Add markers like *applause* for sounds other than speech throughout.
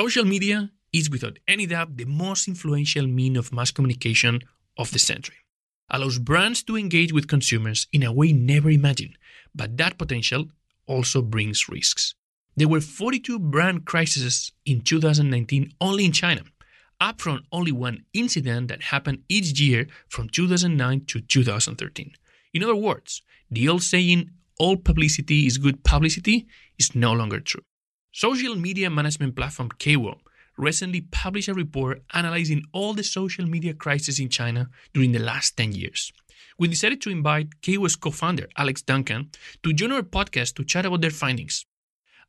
Social media is without any doubt the most influential mean of mass communication of the century. Allows brands to engage with consumers in a way never imagined, but that potential also brings risks. There were 42 brand crises in 2019 only in China, up from only one incident that happened each year from 2009 to 2013. In other words, the old saying, all publicity is good publicity, is no longer true. Social media management platform KAWO recently published a report analyzing all the social media crises in China during the last 10 years. We decided to invite KAWO's co founder, Alex Duncan, to join our podcast to chat about their findings.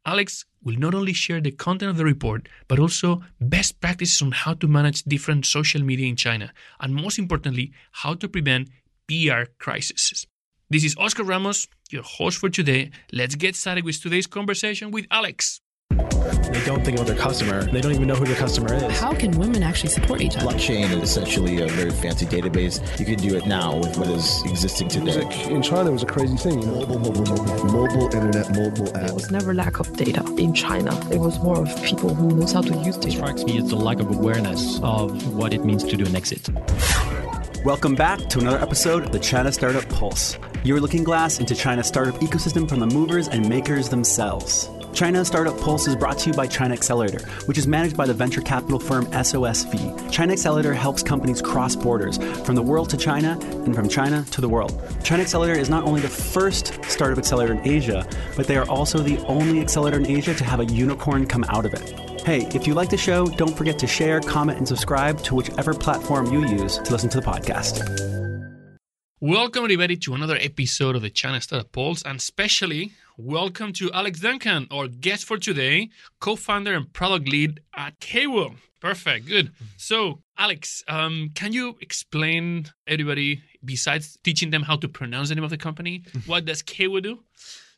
Alex will not only share the content of the report, but also best practices on how to manage different social media in China, and most importantly, how to prevent PR crises. This is Oscar Ramos, your host for today. Let's get started with today's conversation with Alex. They don't think about their customer. They don't even know who their customer is. How can women actually support each other? Blockchain is essentially a very fancy database. You can do it now with what is existing today. Music in China it was a crazy thing, you know. Mobile, mobile, mobile, mobile internet, mobile There app. was never lack of data in China. It was more of people who knows how to use It data. strikes me as the lack of awareness of what it means to do an exit. Welcome back to another episode of the China Startup Pulse, your looking glass into China's startup ecosystem from the movers and makers themselves. China Startup Pulse is brought to you by China Accelerator, which is managed by the venture capital firm SOSV. China Accelerator helps companies cross borders from the world to China and from China to the world. China Accelerator is not only the first startup accelerator in Asia, but they are also the only accelerator in Asia to have a unicorn come out of it. Hey, if you like the show, don't forget to share, comment, and subscribe to whichever platform you use to listen to the podcast. Welcome, everybody, to another episode of the China Startup Pulse, and especially welcome to Alex Duncan, our guest for today, co founder and product lead at KAWO. Perfect, good. So, Alex, um, can you explain everybody, besides teaching them how to pronounce the name of the company, *laughs* what does KAWO do?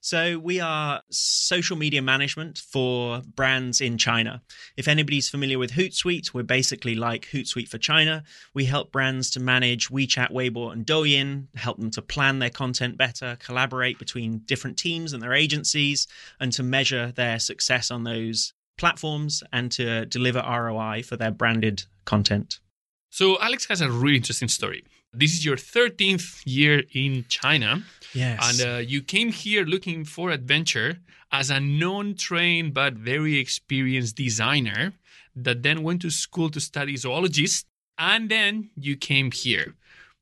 So we are social media management for brands in China. If anybody's familiar with Hootsuite, we're basically like Hootsuite for China. We help brands to manage WeChat, Weibo, and Douyin, help them to plan their content better, collaborate between different teams and their agencies, and to measure their success on those platforms and to deliver ROI for their branded content. So, Alex has a really interesting story. This is your 13th year in China. Yes. And uh, you came here looking for adventure as a non trained but very experienced designer that then went to school to study zoologist. And then you came here.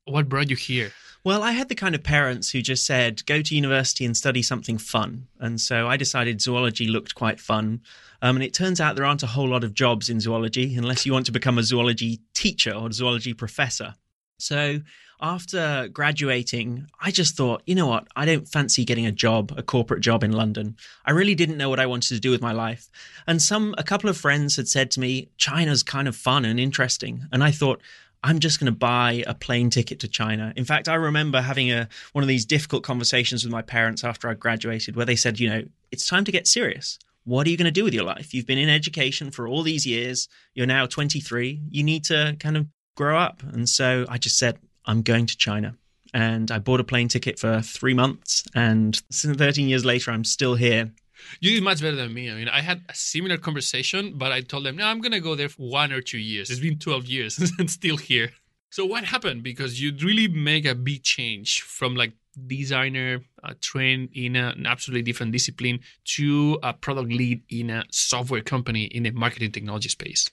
What brought you here? Well, I had the kind of parents who just said, go to university and study something fun. And so I decided zoology looked quite fun. Um, and it turns out there aren't a whole lot of jobs in zoology unless you want to become a zoology teacher or zoology professor. So after graduating, I just thought, you know what? I don't fancy getting a job, a corporate job in London. I really didn't know what I wanted to do with my life. And some, a couple of friends had said to me, China's kind of fun and interesting. And I thought, I'm just going to buy a plane ticket to China. In fact, I remember having a one of these difficult conversations with my parents after I graduated where they said, you know, it's time to get serious. What are you going to do with your life? You've been in education for all these years. You're now 23. You need to kind of grow up. And so I just said, I'm going to China. And I bought a plane ticket for three months. And 13 years later, I'm still here. You did much better than me. I mean, I had a similar conversation, but I told them, no, I'm going to go there for one or two years. It's been 12 years *laughs* and still here. So, what happened? Because you really make a big change from like designer uh, trained in a, an absolutely different discipline to a product lead in a software company in the marketing technology space.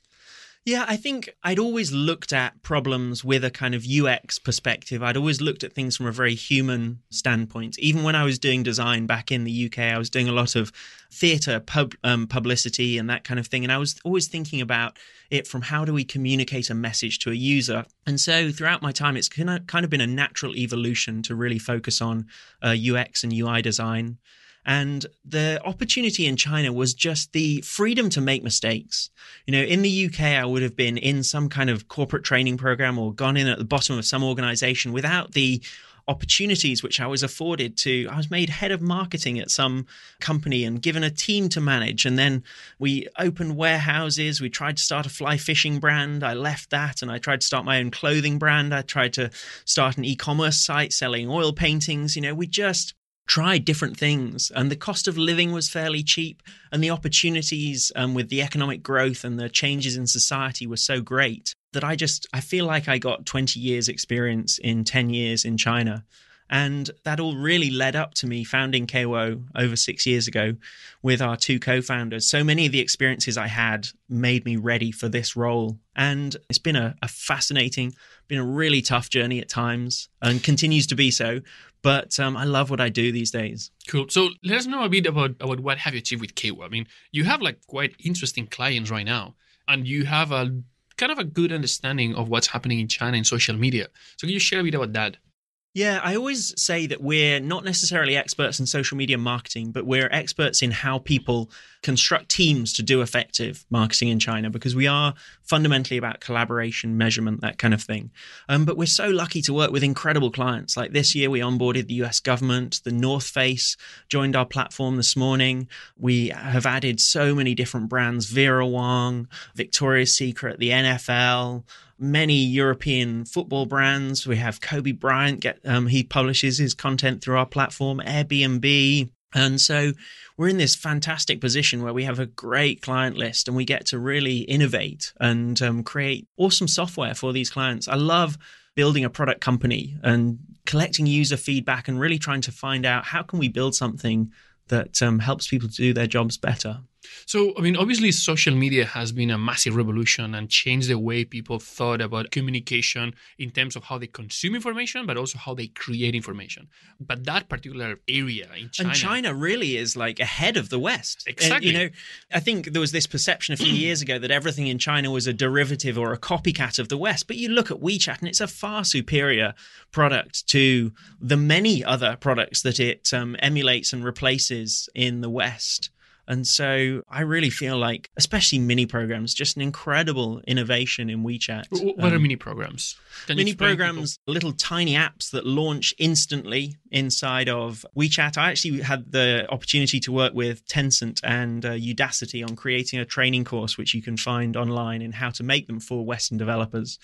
Yeah, I think I'd always looked at problems with a kind of UX perspective. I'd always looked at things from a very human standpoint. Even when I was doing design back in the UK, I was doing a lot of theatre pub, um, publicity and that kind of thing. And I was always thinking about it from how do we communicate a message to a user. And so throughout my time, it's kind of, been a natural evolution to really focus on uh, UX and UI design. And the opportunity in China was just the freedom to make mistakes. You know, in the UK, I would have been in some kind of corporate training program or gone in at the bottom of some organization without the opportunities which I was afforded to. I was made head of marketing at some company and given a team to manage. And then we opened warehouses. We tried to start a fly fishing brand. I left that and I tried to start my own clothing brand. I tried to start an e commerce site selling oil paintings. You know, we just tried different things and the cost of living was fairly cheap and the opportunities um, with the economic growth and the changes in society were so great that i just i feel like i got 20 years experience in 10 years in china and that all really led up to me founding KAWO over six years ago with our two co founders. So many of the experiences I had made me ready for this role. And it's been a, a, fascinating, been a really tough journey at times and continues to be so. But um, I love what I do these days. Cool. So let us know a bit about, about what have you achieved with KAWO. I mean, you have like quite interesting clients right now, and you have a kind of a good understanding of what's happening in China in social media. So can you share a bit about that? Yeah, I always say that we're not necessarily experts in social media marketing, but we're experts in how people construct teams to do effective marketing in China because we are fundamentally about collaboration, measurement, that kind of thing. Um, but we're so lucky to work with incredible clients. Like this year, we onboarded the US government, the North Face joined our platform this morning. We have added so many different brands Vera Wang, Victoria's Secret, the NFL many European football brands. We have Kobe Bryant get um, he publishes his content through our platform, Airbnb. And so we're in this fantastic position where we have a great client list and we get to really innovate and um, create awesome software for these clients. I love building a product company and collecting user feedback and really trying to find out how can we build something that um, helps people do their jobs better. So, I mean, obviously, social media has been a massive revolution and changed the way people thought about communication in terms of how they consume information, but also how they create information. But that particular area in China. And China really is like ahead of the West. Exactly. And, you know, I think there was this perception a few years ago that everything in China was a derivative or a copycat of the West. But you look at WeChat and it's a far superior product to the many other products that it um, emulates and replaces in the West. And so I really feel like, especially mini programs, just an incredible innovation in WeChat. What um, are mini programs? Can mini programs, people? little tiny apps that launch instantly inside of WeChat. I actually had the opportunity to work with Tencent and uh, Udacity on creating a training course, which you can find online in how to make them for Western developers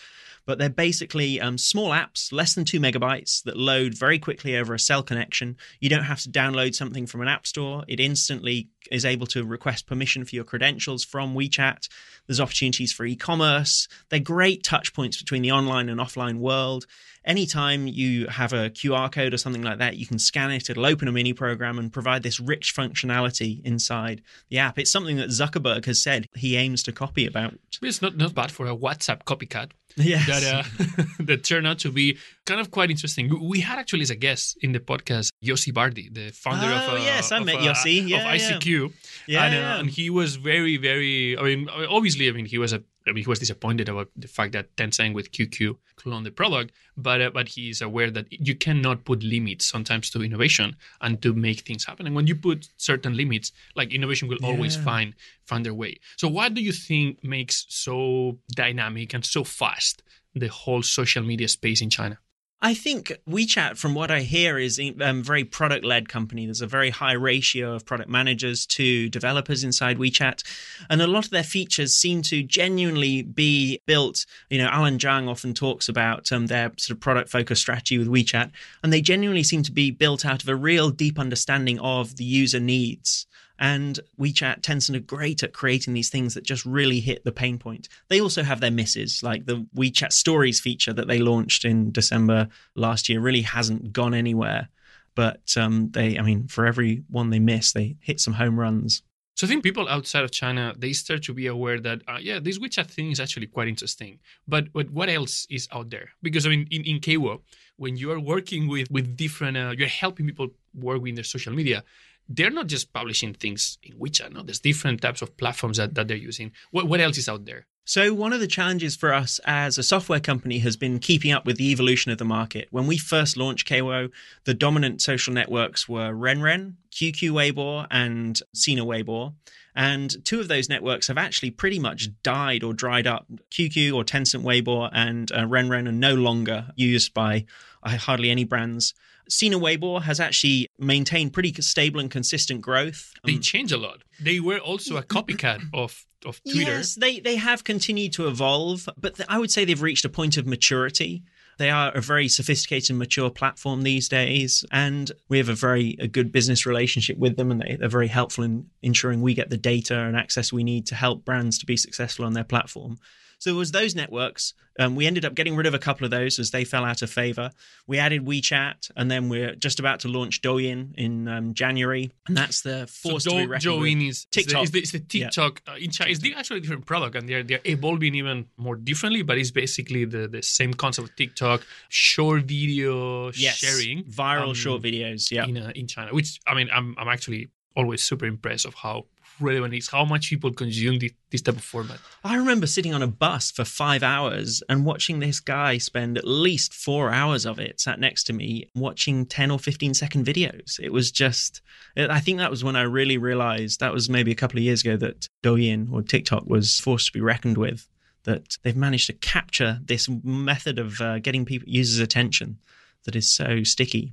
but they're basically um, small apps, less than two megabytes, that load very quickly over a cell connection. You don't have to download something from an app store. It instantly is able to request permission for your credentials from WeChat. There's opportunities for e commerce. They're great touch points between the online and offline world anytime you have a QR code or something like that, you can scan it, it'll open a mini program and provide this rich functionality inside the app. It's something that Zuckerberg has said he aims to copy about. It's not, not bad for a WhatsApp copycat. Yes. That, uh, *laughs* that turned out to be kind of quite interesting. We had actually as a guest in the podcast Yossi Vardi, the founder oh, of, uh, yes, I of, met uh, Yossi. Yeah, of ICQ. Yeah, and, uh, yeah. and he was very, very, I mean, obviously, I mean, he was a he was disappointed about the fact that Tencent with QQ cloned the product, but uh, but he's aware that you cannot put limits sometimes to innovation and to make things happen. And when you put certain limits, like innovation will yeah. always find find their way. So, what do you think makes so dynamic and so fast the whole social media space in China? I think WeChat, from what I hear, is a um, very product led company. There's a very high ratio of product managers to developers inside WeChat. And a lot of their features seem to genuinely be built. You know, Allen Zhang often talks about um, their sort of product focused strategy with WeChat, and they genuinely seem to be built out of a real deep understanding of the user needs. And WeChat, Tencent are great at creating these things that just really hit the pain point. They also have their misses, like the WeChat Stories feature that they launched in December last year really hasn't gone anywhere. But um, they, I mean, for every one they miss, they hit some home runs. So I think people outside of China they start to be aware that uh, yeah, this WeChat thing is actually quite interesting. But but what else is out there? Because I mean, in in KAWO, when you are working with with different, uh, you're helping people work with their social media they're not just publishing things in WeChat. No, there's different types of platforms that, that they're using. What, what else is out there? So, one of the challenges for us as a software company has been keeping up with the evolution of the market. When we first launched KAWO, the dominant social networks were RenRen, QQ Weibo, and Sina Weibo. And two of those networks have actually pretty much died or dried up. QQ or Tencent Weibo and uh, RenRen are no longer used by uh, hardly any brands. Sina Weibo has actually maintained pretty stable and consistent growth. They um, change a lot. They were also a copycat *laughs* of of Twitter. Yes, they they have continued to evolve, but th- I would say they've reached a point of maturity. They are a very sophisticated and mature platform these days, and we have a very a good business relationship with them, and they, they're very helpful in ensuring we get the data and access we need to help brands to be successful on their platform. So it was those networks. Um, we ended up getting rid of a couple of those as they fell out of favor. We added WeChat, and then we're just about to launch Douyin in um, January, and that's the force so to be Do-. Douyin is TikTok. Is the, is the, is the Yeah. TikTok uh, in China. It's the- actually a different product, and they're they're evolving even more differently. But it's basically the, the same concept of TikTok, short video yes, sharing, viral um, short videos. Yeah, in uh, in China. Which I mean, I'm I'm actually always super impressed of how relevant is, how much people consume this, this type of format. I remember sitting on a bus for five hours and watching this guy spend at least four hours of it sat next to me watching 10 or 15 second videos. It was just, I think that was when I really realized that was maybe a couple of years ago that Douyin or TikTok was forced to be reckoned with. That they've managed to capture this method of uh, getting people users' attention that is so sticky.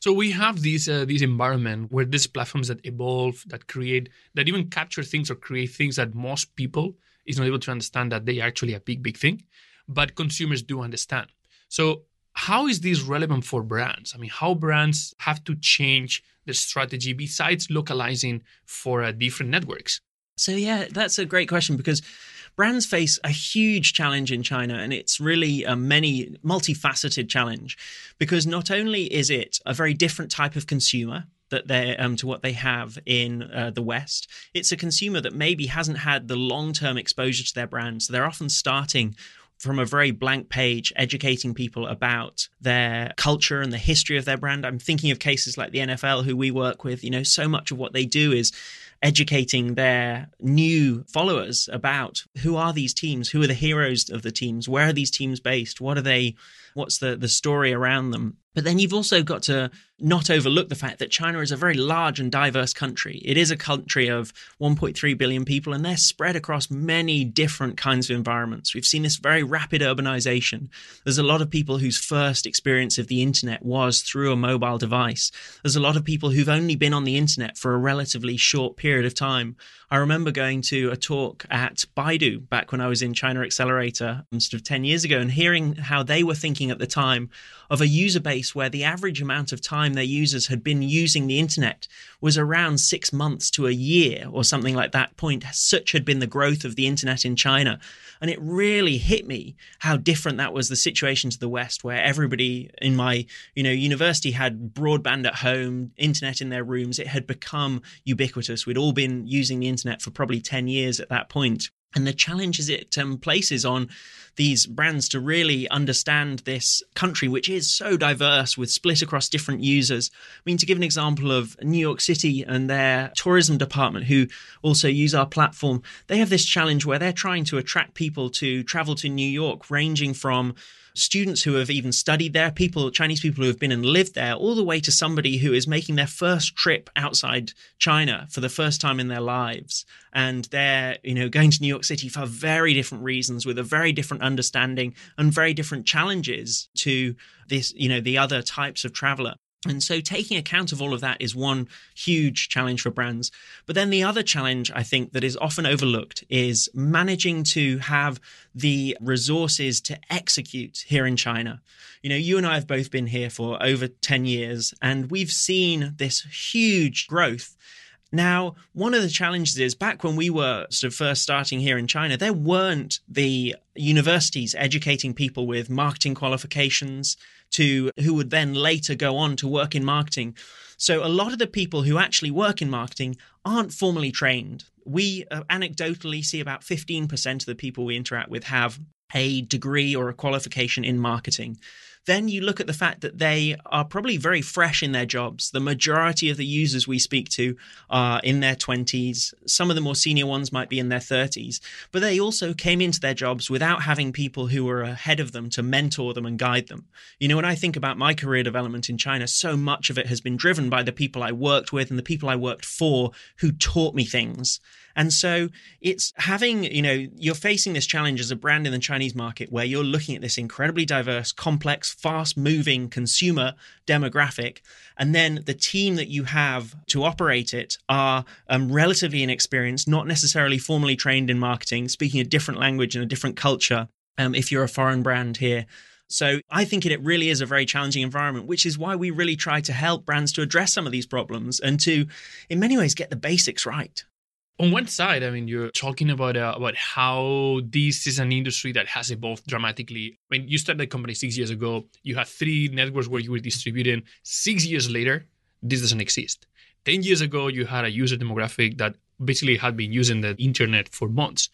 So we have these uh, this environment where these platforms that evolve, that create, that even capture things or create things that most people is not able to understand that they are actually a big big thing, but consumers do understand. So how is this relevant for brands? I mean, how brands have to change their strategy besides localizing for uh, different networks? So yeah, that's a great question because brands face a huge challenge in China, and it's really a many multifaceted challenge because not only is it a very different type of consumer that they um, to what they have in uh, the West. It's a consumer that maybe hasn't had the long term exposure to their brand, so they're often starting from a very blank page, educating people about their culture and the history of their brand. I'm thinking of cases like the NFL, who we work with. You know, so much of what they do is educating their new followers about who are these teams, who are the heroes of the teams, where are these teams based, what are they, what's the the story around them. But then you've also got to not overlook the fact that China is a very large and diverse country. It is a country of 1.3 billion people, and they're spread across many different kinds of environments. We've seen this very rapid urbanization. There's a lot of people whose first experience of the internet was through a mobile device. There's a lot of people who've only been on the internet for a relatively short period of time. I remember going to a talk at Baidu back when I was in China Accelerator, sort of 10 years ago, and hearing how they were thinking at the time of a user base where the average amount of time their users had been using the internet was around six months to a year or something like that point. Such had been the growth of the internet in China. And it really hit me how different that was the situation to the West, where everybody in my you know university had broadband at home, internet in their rooms. It had become ubiquitous. We'd all been using the internet for probably 10 years at that point. And the challenges it um, places on these brands to really understand this country, which is so diverse with split across different users. I mean, to give an example of New York City and their tourism department, who also use our platform, they have this challenge where they're trying to attract people to travel to New York, ranging from students who have even studied there, people, Chinese people who have been and lived there, all the way to somebody who is making their first trip outside China for the first time in their lives. And they're, you know, going to New York City for very different reasons with a very different understanding and very different challenges to this, you know, the other types of traveler. And so taking account of all of that is one huge challenge for brands. But then the other challenge I think that is often overlooked is managing to have the resources to execute here in China. You know, you and I have both been here for over 10 years and we've seen this huge growth now, one of the challenges is back when we were sort of first starting here in China, there weren't the universities educating people with marketing qualifications to who would then later go on to work in marketing. So a lot of the people who actually work in marketing aren't formally trained. We uh, anecdotally see about 15% of the people we interact with have a degree or a qualification in marketing then you look at the fact that they are probably very fresh in their jobs. The majority of the users we speak to are in their 20s. Some of the more senior ones might be in their 30s, but they also came into their jobs without having people who were ahead of them to mentor them and guide them. You know, when I think about my career development in China, so much of it has been driven by the people I worked with and the people I worked for who taught me things. And so it's having, you know, you're facing this challenge as a brand in the Chinese market where you're looking at this incredibly diverse, complex, fast moving consumer demographic. And then the team that you have to operate it are um, relatively inexperienced, not necessarily formally trained in marketing, speaking a different language and a different culture. Um, if you're a foreign brand here, So I think it really is a very challenging environment, which is why we really try to help brands to address some of these problems and to, in many ways, get the basics right. On one side, I mean, you're talking about uh, about how this is an industry that has evolved dramatically. I mean, you started the company six years ago. You had three networks where you were distributing. Six years later, this doesn't exist. Ten years ago, you had a user demographic that basically had been using the internet for months.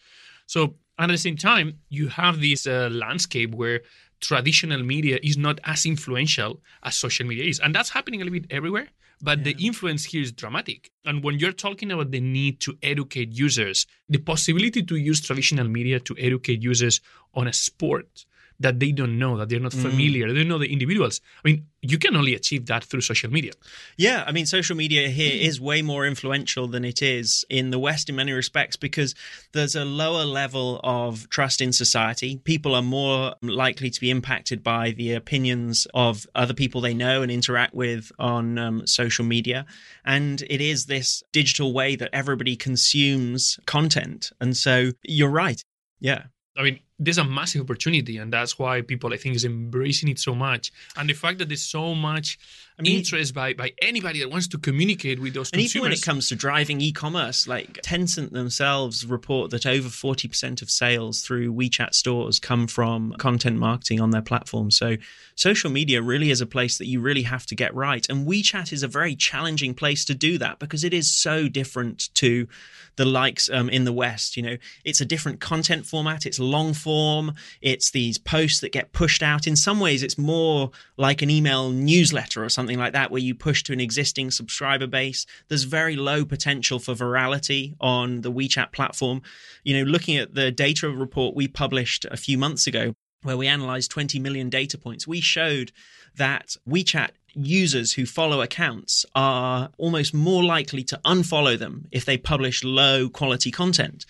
So at the same time, you have this uh, landscape where traditional media is not as influential as social media is. And that's happening a little bit everywhere. But yeah. the influence here is dramatic. And when you're talking about the need to educate users, the possibility to use traditional media to educate users on a sport that they don't know, that they're not mm. familiar, mm. they don't know the individuals. I mean, you can only achieve that through social media. Yeah, I mean, social media here mm. is way more influential than it is in the West in many respects because there's a lower level of trust in society. People are more likely to be impacted by the opinions of other people they know and interact with on um, social media. And it is this digital way that everybody consumes content. And so you're right. Yeah. I mean, there's a massive opportunity, and that's why people, I think, is embracing it so much. And the fact that there's so much I mean, interest by by anybody that wants to communicate with those and consumers. even when it comes to driving e-commerce, like Tencent themselves report that over 40% of sales through WeChat stores come from content marketing on their platform. So social media really is a place that you really have to get right. And WeChat is a very challenging place to do that because it is so different to the likes um, in the West. You know, it's a different content format. It's long form. It's these posts that get pushed out. In some ways, it's more like an email newsletter or something like that, where you push to an existing subscriber base. There's very low potential for virality on the WeChat platform. You know, looking at the data report we published a few months ago, where we analyzed 20 million data points, we showed that WeChat users who follow accounts are almost more likely to unfollow them if they publish low quality content.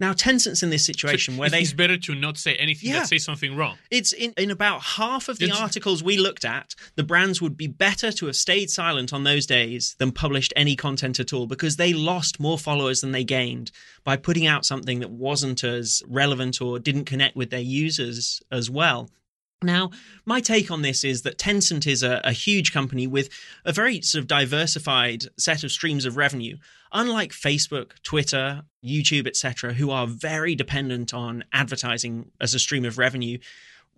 Now, Tencent's in this situation so where they. It's better to not say anything yeah, that says something wrong. It's in, in about half of the it's, articles we looked at, the brands would be better to have stayed silent on those days than published any content at all because they lost more followers than they gained by putting out something that wasn't as relevant or didn't connect with their users as well. Now, my take on this is that Tencent is a, a, huge company with a very sort of diversified set of streams of revenue. Unlike Facebook, Twitter, YouTube, etc., who are very dependent on advertising as a stream of revenue,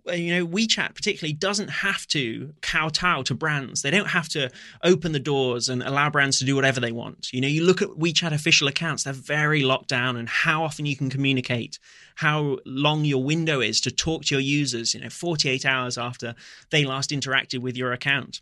you know, WeChat particularly doesn't have to kowtow to brands. They don't have to open the doors and allow brands to do whatever they want. You know, you look at WeChat official accounts, they're very locked down and how often you can communicate, how long your window is to talk to your users, you know, 48 hours after they last interacted with your account.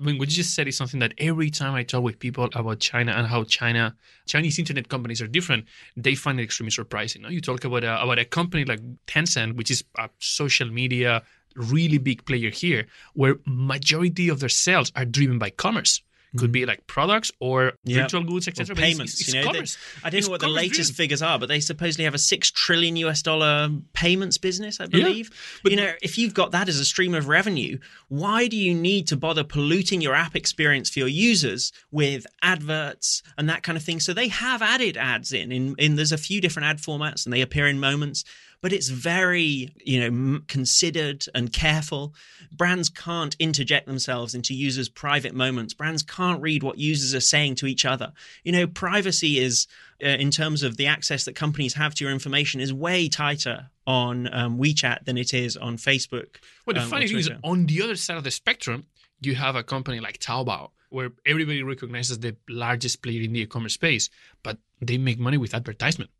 I mean, what you just said is something that every time I talk with people about China and how China, Chinese internet companies are different, they find it extremely surprising. You talk about a, about a company like Tencent, which is a social media really big player here, where majority of their sales are driven by commerce could be mm. like products or yep. virtual goods, etc. Payments, it's, it's you know, they, I don't it's know what the latest driven. figures are, but they supposedly have a six trillion US dollar payments business, I believe. Yeah, but you know, if you've got that as a stream of revenue, why do you need to bother polluting your app experience for your users with adverts and that kind of thing? So they have added ads in, in, in there's a few different ad formats, and they appear in moments but it's very you know considered and careful brands can't interject themselves into users private moments brands can't read what users are saying to each other you know privacy is uh, in terms of the access that companies have to your information is way tighter on um, WeChat than it is on Facebook. Well, the um, funny thing is, on the other side of the spectrum, you have a company like Taobao, where everybody recognizes the largest player in the e-commerce space, but they make money with advertisement.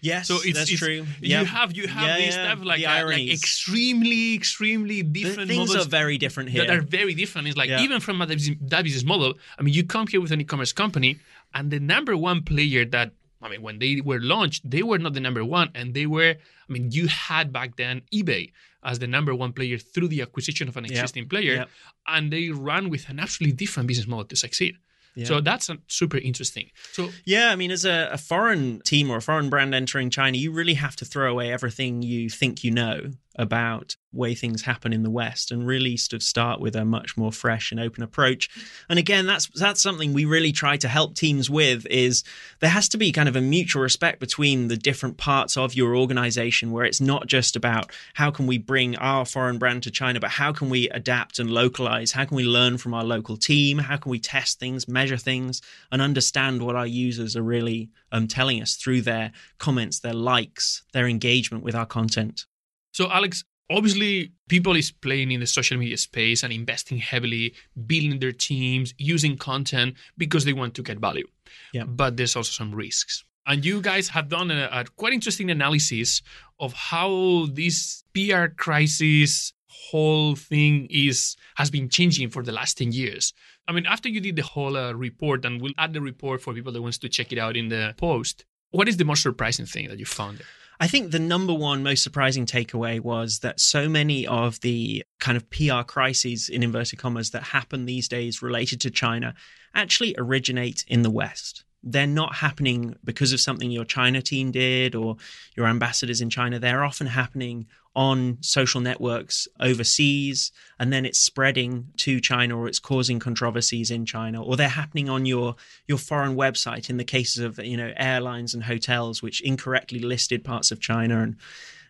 Yes, so it's, that's it's, true. You have you have yeah, this yeah. type like, uh, like extremely extremely different the things models are very different here. That are very different. It's like yeah. even from that business model. I mean, you come here with an e-commerce company, and the number one player that I mean, when they were launched, they were not the number one, and they were. I mean, you had back then eBay as the number one player through the acquisition of an existing yep. player, yep. and they ran with an absolutely different business model to succeed. Yeah. So that's um, super interesting. So yeah, I mean, as a, a, foreign team or a foreign brand entering China, you really have to throw away everything you think you know about way things happen in the West and really sort of start with a much more fresh and open approach. And again, that's that's something we really try to help teams with is there has to be kind of a mutual respect between the different parts of your organization where it's not just about how can we bring our foreign brand to China, but how can we adapt and localize? How can we learn from our local team? How can we test things, measure things, and understand what our users are really um, telling us through their comments, their likes, their engagement with our content? So, Alex, obviously people is playing in the social media space and investing heavily building their teams using content because they want to get value. Yeah. but there's also some risks. And you guys have done a, a quite interesting analysis of how this pr crisis whole thing is has been changing for the last 10 years. I mean after you did the whole uh, report and we'll add the report for people that wants to check it out in the post what is the most surprising thing that you found there I think the number one most surprising takeaway was that so many of the kind of PR crises in inverted commas that happen these days related to China actually originate in the West. They're not happening because of something your China team did or your ambassadors in China. They're often happening on social networks overseas and then it's spreading to China or it's causing controversies in China or they're happening on your your foreign website in the cases of you know airlines and hotels which incorrectly listed parts of China and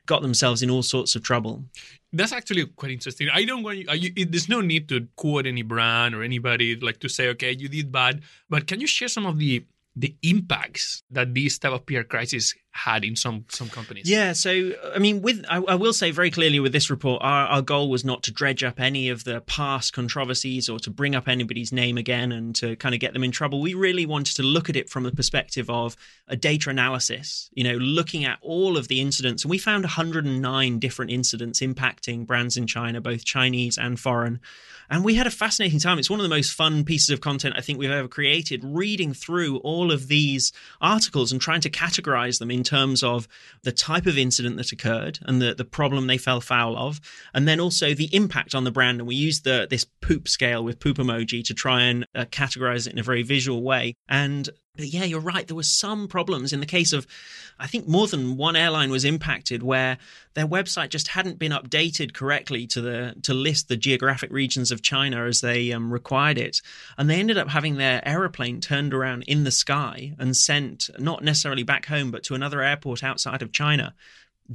got themselves in all sorts of trouble. That's actually quite interesting. I don't want you, there's no need to quote any brand or anybody like to say, okay, you did bad. But can you share some of the the impacts that this type of PR crisis had in some some companies? Yeah, so I mean, with I, I will say very clearly with this report, our, our goal was not to dredge up any of the past controversies or to bring up anybody's name again and to kind of get them in trouble. We really wanted to look at it from the perspective of a data analysis. You know, looking at all of the incidents, and we found 109 different incidents impacting brands in China, both Chinese and foreign. And we had a fascinating time. It's one of the most fun pieces of content I think we've ever created, reading through all of these articles and trying to categorize them in terms of the type of incident that occurred and the, the problem they fell foul of, and then also the impact on the brand. And we used the this poop scale with poop emoji to try and uh, categorize it in a very visual way. And yeah, you're right. There were some problems in the case of, I think more than one airline was impacted where their website just hadn't been updated correctly to the to list the geographic regions of China as they um, required it, and they ended up having their aeroplane turned around in the sky and sent not necessarily back home but to another airport outside of China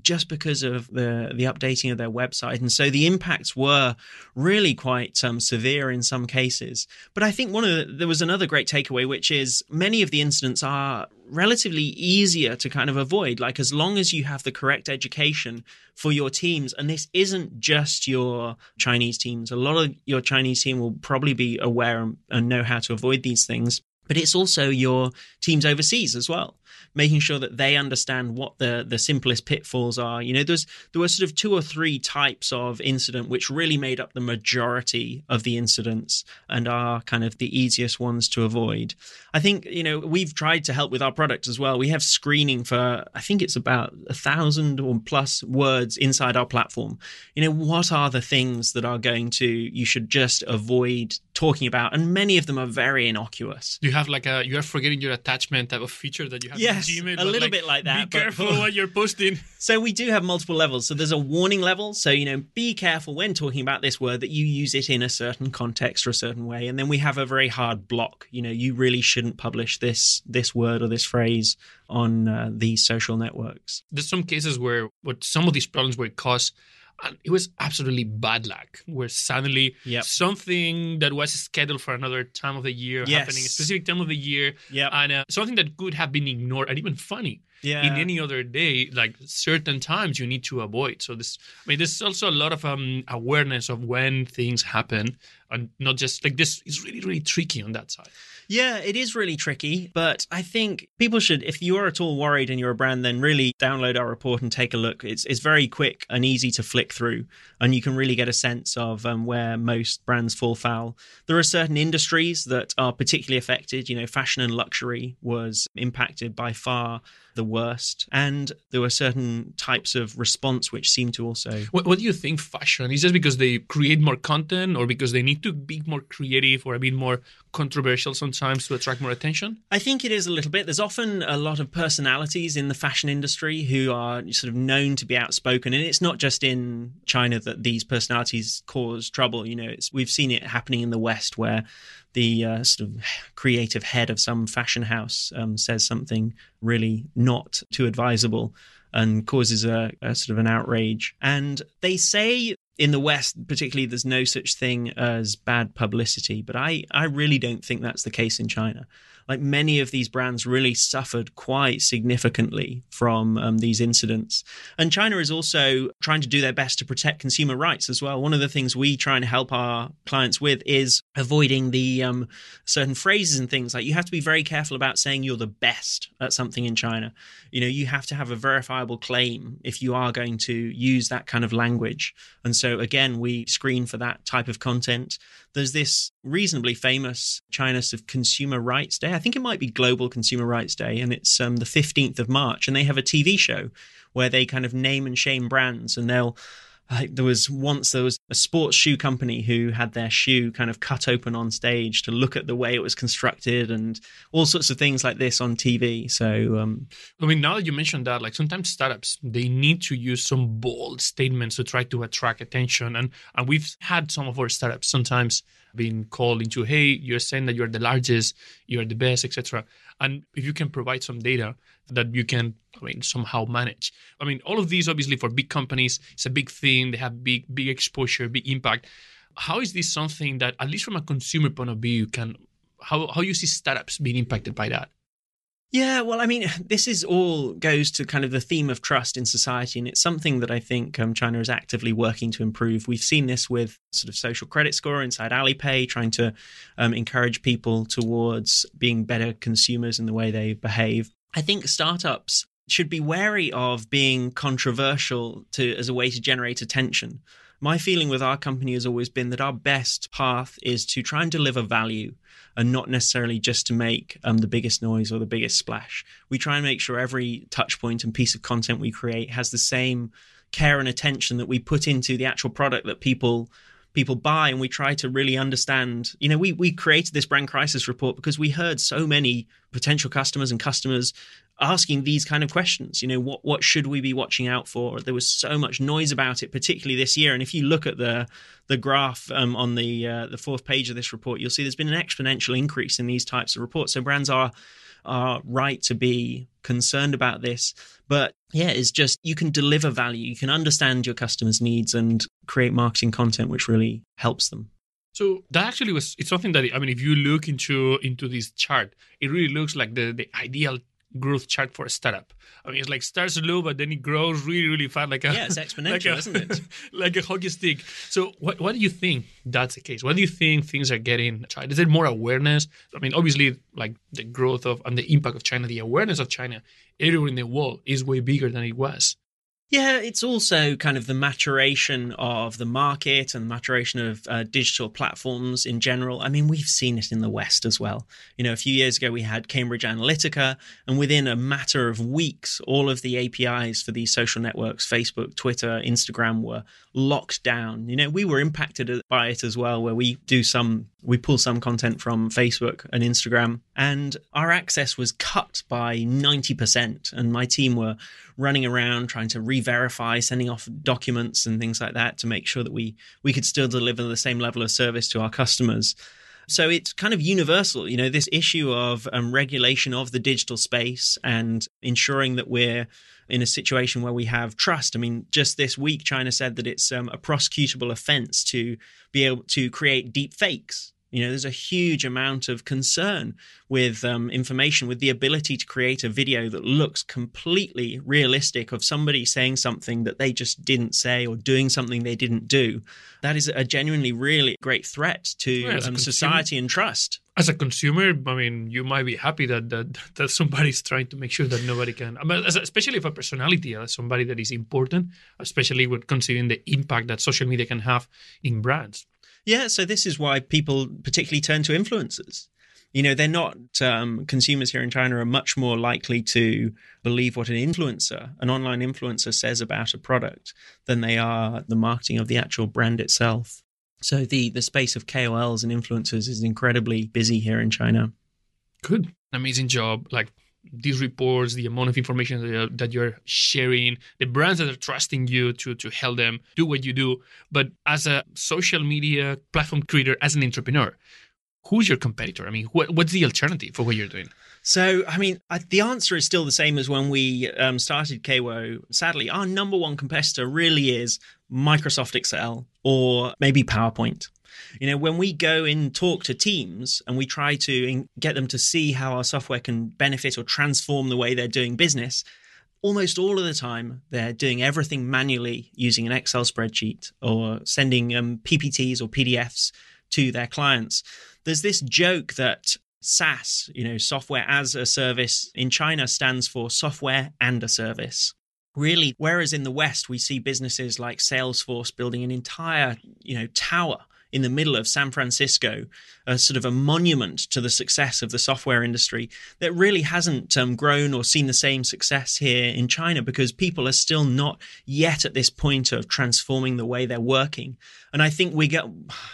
just because of the the updating of their website. And so the impacts were really quite um, severe in some cases. But i think one of the, there was another great takeaway which is many of the incidents are relatively easier to kind of avoid. Like as long as you have the correct education for your teams and this isn't just your chinese teams. A lot of your chinese team will probably be aware and know how to avoid these things. But it's also your teams overseas as well making sure that they understand what the the simplest pitfalls are. You know there's there were sort of two or three types of incident which really made up the majority of the incidents and are kind of the easiest ones to avoid. I think you know we've tried to help with our product as well. We have screening for i think it's about a thousand or plus words inside our platform. You know what are the things that are going to you should just avoid talking about? And many of them are very innocuous. You have like a you are forgetting your attachment type of feature that you have Yes, Gmail, a but, little bit like that, Be but- careful *laughs* what you're posting. *laughs* So we do have multiple levels. So there's a warning level. So, you know, be careful when talking about this word that you use it in a certain context or a certain way. And then we have a very hard block. You know, you really shouldn't publish this this word or this phrase on uh, these social networks. There's some cases where what some of these problems were caused and it was absolutely bad luck where suddenly Yep. something that was scheduled for another time of the year Yes. happening a specific time of the year Yep. and uh, something that could have been ignored and even funny Yeah. in any other day like certain times you need to avoid so this i mean there's also a lot of um awareness of when things happen and not just like this is really really tricky on that side Yeah, it is really tricky, but I think people should, if you are at all worried and you're a brand, then really download our report and take a look. It's it's very quick and easy to flick through, and you can really get a sense of um, where most brands fall foul. There are certain industries that are particularly affected. You know, fashion and luxury was impacted by far the worst, and there were certain types of response which seemed to also what, what do you think fashion is? Just because they create more content or because they need to be more creative or a bit more controversial sometimes to attract more attention? I think it is a little bit. There's often a lot of personalities in the fashion industry who are sort of known to be outspoken, and it's not just in China that these personalities cause trouble. You know, it's, we've seen it happening in the West where the uh, sort of creative head of some fashion house um, says something really not too advisable and causes a, a, sort of an outrage. And they say in the West, particularly, there's no such thing as bad publicity, but I, I really don't think that's the case in China like many of these brands really suffered quite significantly from um, these incidents. And China is also trying to do their best to protect consumer rights as well. One of the things we try and help our clients with is avoiding the um, certain phrases and things like you have to be very careful about saying you're the best at something in China. You know, you have to have a verifiable claim if you are going to use that kind of language. And so, again, we screen for that type of content. There's this reasonably famous China Consumer Rights Day. I think it might be Global Consumer Rights Day, and it's um, the 15th of March. And they have a TV show where they kind of name and shame brands, and they'll there was once there was a sports shoe company who had their shoe kind of cut open on stage to look at the way it was constructed and all sorts of things like this on TV. So, um, I mean, now that you mentioned that, like sometimes startups they need to use some bold statements to try to attract attention, and and we've had some of our startups sometimes being called into, hey, you're saying that you're the largest, you're the best, etc. And if you can provide some data that you can, I mean, somehow manage. I mean, all of these obviously for big companies, it's a big thing. They have big, big exposure, big impact. How is this something that, at least from a consumer point of view, can how how you see startups being impacted by that? Yeah, well, I mean, *laughs* this is all goes to kind of the theme of trust in society, and it's something that I think um, China is actively working to improve. We've seen this with sort of social credit score inside Alipay, trying to um, encourage people towards being better consumers in the way they behave. I think startups should be wary of being controversial to as a way to generate attention. My feeling with our company has always been that our best path is to try and deliver value and not necessarily just to make um, the biggest noise or the biggest splash. We try and make sure every touch point and piece of content we create has the same care and attention that we put into the actual product that people people buy and we try to really understand you know we we created this brand crisis report because we heard so many potential customers and customers asking these kind of questions. You know what what should we be watching out for? There was so much noise about it particularly this year. And if you look at the the graph um, on the uh, the fourth page of this report you'll see there's been an exponential increase in these types of reports. So brands are are right to be concerned about this. But yeah it's just you can deliver value. You can understand your customers needs and create marketing content which really helps them. So that actually was it's something that I mean if you look into into this chart, it really looks like the the ideal growth chart for a startup. I mean, it's like starts low, but then it grows really, really fast, like a yeah, it's exponential, *laughs* like a, isn't it? *laughs* like a hockey stick. So, what what do you think that's the case? What do you think things are getting? Is there more awareness? I mean, obviously, like the growth of and the impact of China, the awareness of China everywhere in the world is way bigger than it was. Yeah, it's also kind of the maturation of the market and the maturation of uh, digital platforms in general. I mean, we've seen it in the West as well. You know, a few years ago, we had Cambridge Analytica, and within a matter of weeks, all of the APIs for these social networks Facebook, Twitter, Instagram were locked down. You know, we were impacted by it as well, where we do some, we pull some content from Facebook and Instagram, and our access was cut by 90%. And my team were running around trying to re-verify, sending off documents and things like that to make sure that we we could still deliver the same level of service to our customers. So it's kind of universal, you know, this issue of um, regulation of the digital space and ensuring that we're in a situation where we have trust. I mean, just this week, China said that it's um, a prosecutable offense to be able to create deep fakes you know, there's a huge amount of concern with um, information, with the ability to create a video that looks completely realistic of somebody saying something that they just didn't say or doing something they didn't do. That is a genuinely really great threat to yeah, um, society and trust. As a consumer, I mean, you might be happy that that, that somebody's trying to make sure that nobody can, I mean, especially if a personality, as somebody that is important, especially with considering the impact that social media can have in brands. Yeah, so this is why people particularly turn to influencers. You know, they're not um, consumers here in China are much more likely to believe what an influencer, an online influencer, says about a product than they are the marketing of the actual brand itself. So the the space of KOLs and influencers is incredibly busy here in China. Good. Amazing job. Like these reports, the amount of information that you're, sharing, the brands that are trusting you to to help them do what you do. But as a social media platform creator, as an entrepreneur, who's your competitor? I mean, what, what's the alternative for what you're doing? So, I mean, I, the answer is still the same as when we um, started KAWO. Sadly, our number one competitor really is Microsoft Excel or maybe PowerPoint. You know, when we go and talk to teams and we try to get them to see how our software can benefit or transform the way they're doing business, almost all of the time they're doing everything manually using an Excel spreadsheet or sending um, PPTs or PDFs to their clients. There's this joke that SaaS, you know, software as a service in China stands for software and a service really whereas in the west we see businesses like salesforce building an entire you know tower in the middle of San Francisco, a sort of a monument to the success of the software industry that really hasn't um, grown or seen the same success here in China because people are still not yet at this point of transforming the way they're working. And I think we get,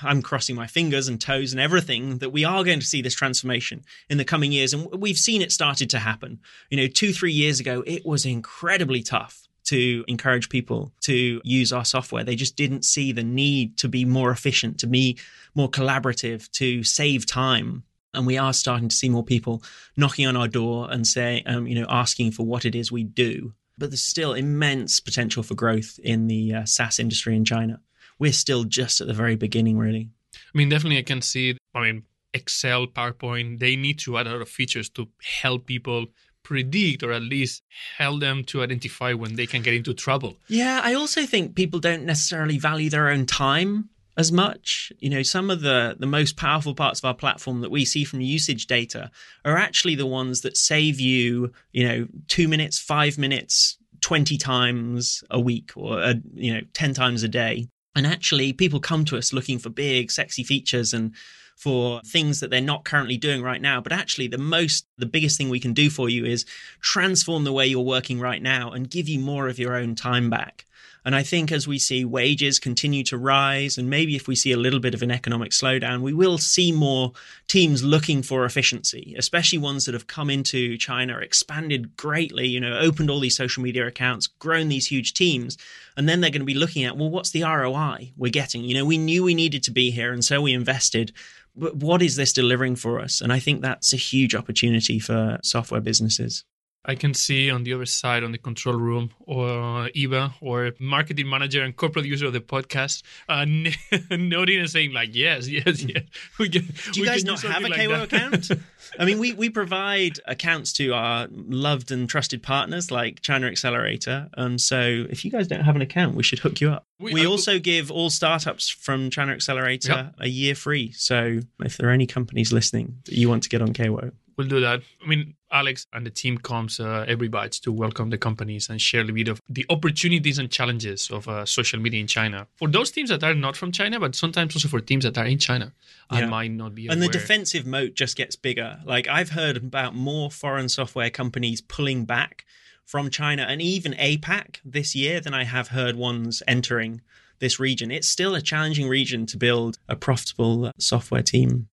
I'm crossing my fingers and toes and everything that we are going to see this transformation in the coming years. And we've seen it started to happen. You know, two, three years ago, it was incredibly tough to encourage people to use our software. They just didn't see the need to be more efficient, to be more collaborative, to save time. And we are starting to see more people knocking on our door and say, um, you know, asking for what it is we do. But there's still immense potential for growth in the uh, SaaS industry in China. We're still just at the very beginning, really. I mean, definitely, I can see. I mean, Excel, PowerPoint, they need to add a lot of features to help people predict or at least help them to identify when they can get into trouble. Yeah, I also think people don't necessarily value their own time as much. You know, some of the the most powerful parts of our platform that we see from usage data are actually the ones that save you, you know, 2 minutes, 5 minutes, 20 times a week or a, you know, 10 times a day. And actually people come to us looking for big sexy features and for things that they're not currently doing right now. But actually, the most, the biggest thing we can do for you is transform the way you're working right now and give you more of your own time back. And I think as we see wages continue to rise, and maybe if we see a little bit of an economic slowdown, we will see more teams looking for efficiency, especially ones that have come into China, expanded greatly, you know, opened all these social media accounts, grown these huge teams. And then they're going to be looking at, well, what's the ROI we're getting? You know, we knew we needed to be here, and so we invested what is this delivering for us? And I think that's a huge opportunity for software businesses. I can see on the other side, on the control room, or Eva, or marketing manager and corporate user of the podcast, uh, *laughs* nodding and saying like, "Yes, yes, yes." *laughs* We can, Do you guys not have a like KAWO account? *laughs* I mean, we we provide accounts to our loved and trusted partners like China Accelerator, and so if you guys don't have an account, we should hook you up. We, we uh, also give all startups from China Accelerator yep. a year free. So if there are any companies listening that you want to get on KAWO, we'll do that. I mean, Alex and the team comes uh, every bite to welcome the companies and share a bit of the opportunities and challenges of uh, social media in China for those teams that are not from China, but sometimes also for teams that are in China and yeah. might not be. And the defensive moat just gets bigger. Like I've heard about more foreign software companies pulling back from China and even APAC this year than I have heard ones entering this region. It's still a challenging region to build a profitable software team.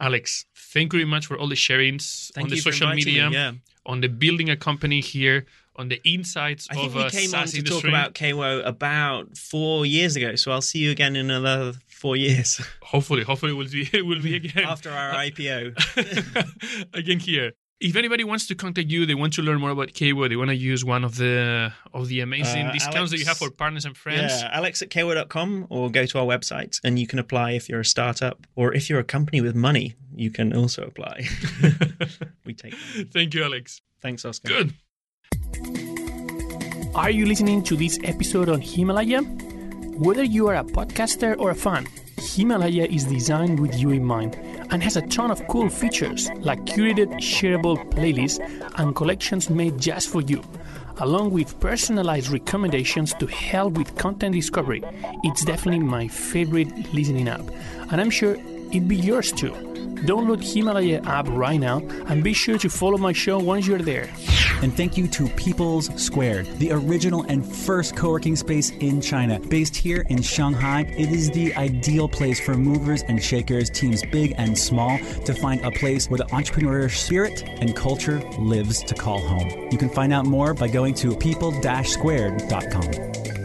Alex, thank you very much for all the sharings thank on the social media, me, yeah. on the building a company here, on the insights I think of we came on to industry. talk about KAWO about four years ago, so I'll see you again in another four years. Hopefully, hopefully we'll be *laughs* we'll be *laughs* again after our IPO *laughs* again here if anybody wants to contact you, they want to learn more about KAWO, they want to use one of the of the amazing uh, discounts Alex, that you have for partners and friends. Yeah, alex at kawo.com or go to our website and you can apply if you're a startup or if you're a company with money, you can also apply. *laughs* we take them. Thank you, Alex. Thanks, Oscar. Good. Are you listening to this episode on Himalaya? Whether you are a podcaster or a fan, Himalaya is designed with you in mind and has a ton of cool features like curated shareable playlists and collections made just for you, along with personalized recommendations to help with content discovery. It's definitely my favorite listening app, and I'm sure it'd be yours too. Download Himalaya app right now and be sure to follow my show once you're there. And thank you to People's Squared, the original and first co working space in China. Based here in Shanghai, it is the ideal place for movers and shakers, teams big and small, to find a place where the entrepreneurial spirit and culture lives to call home. You can find out more by going to people-squared.com.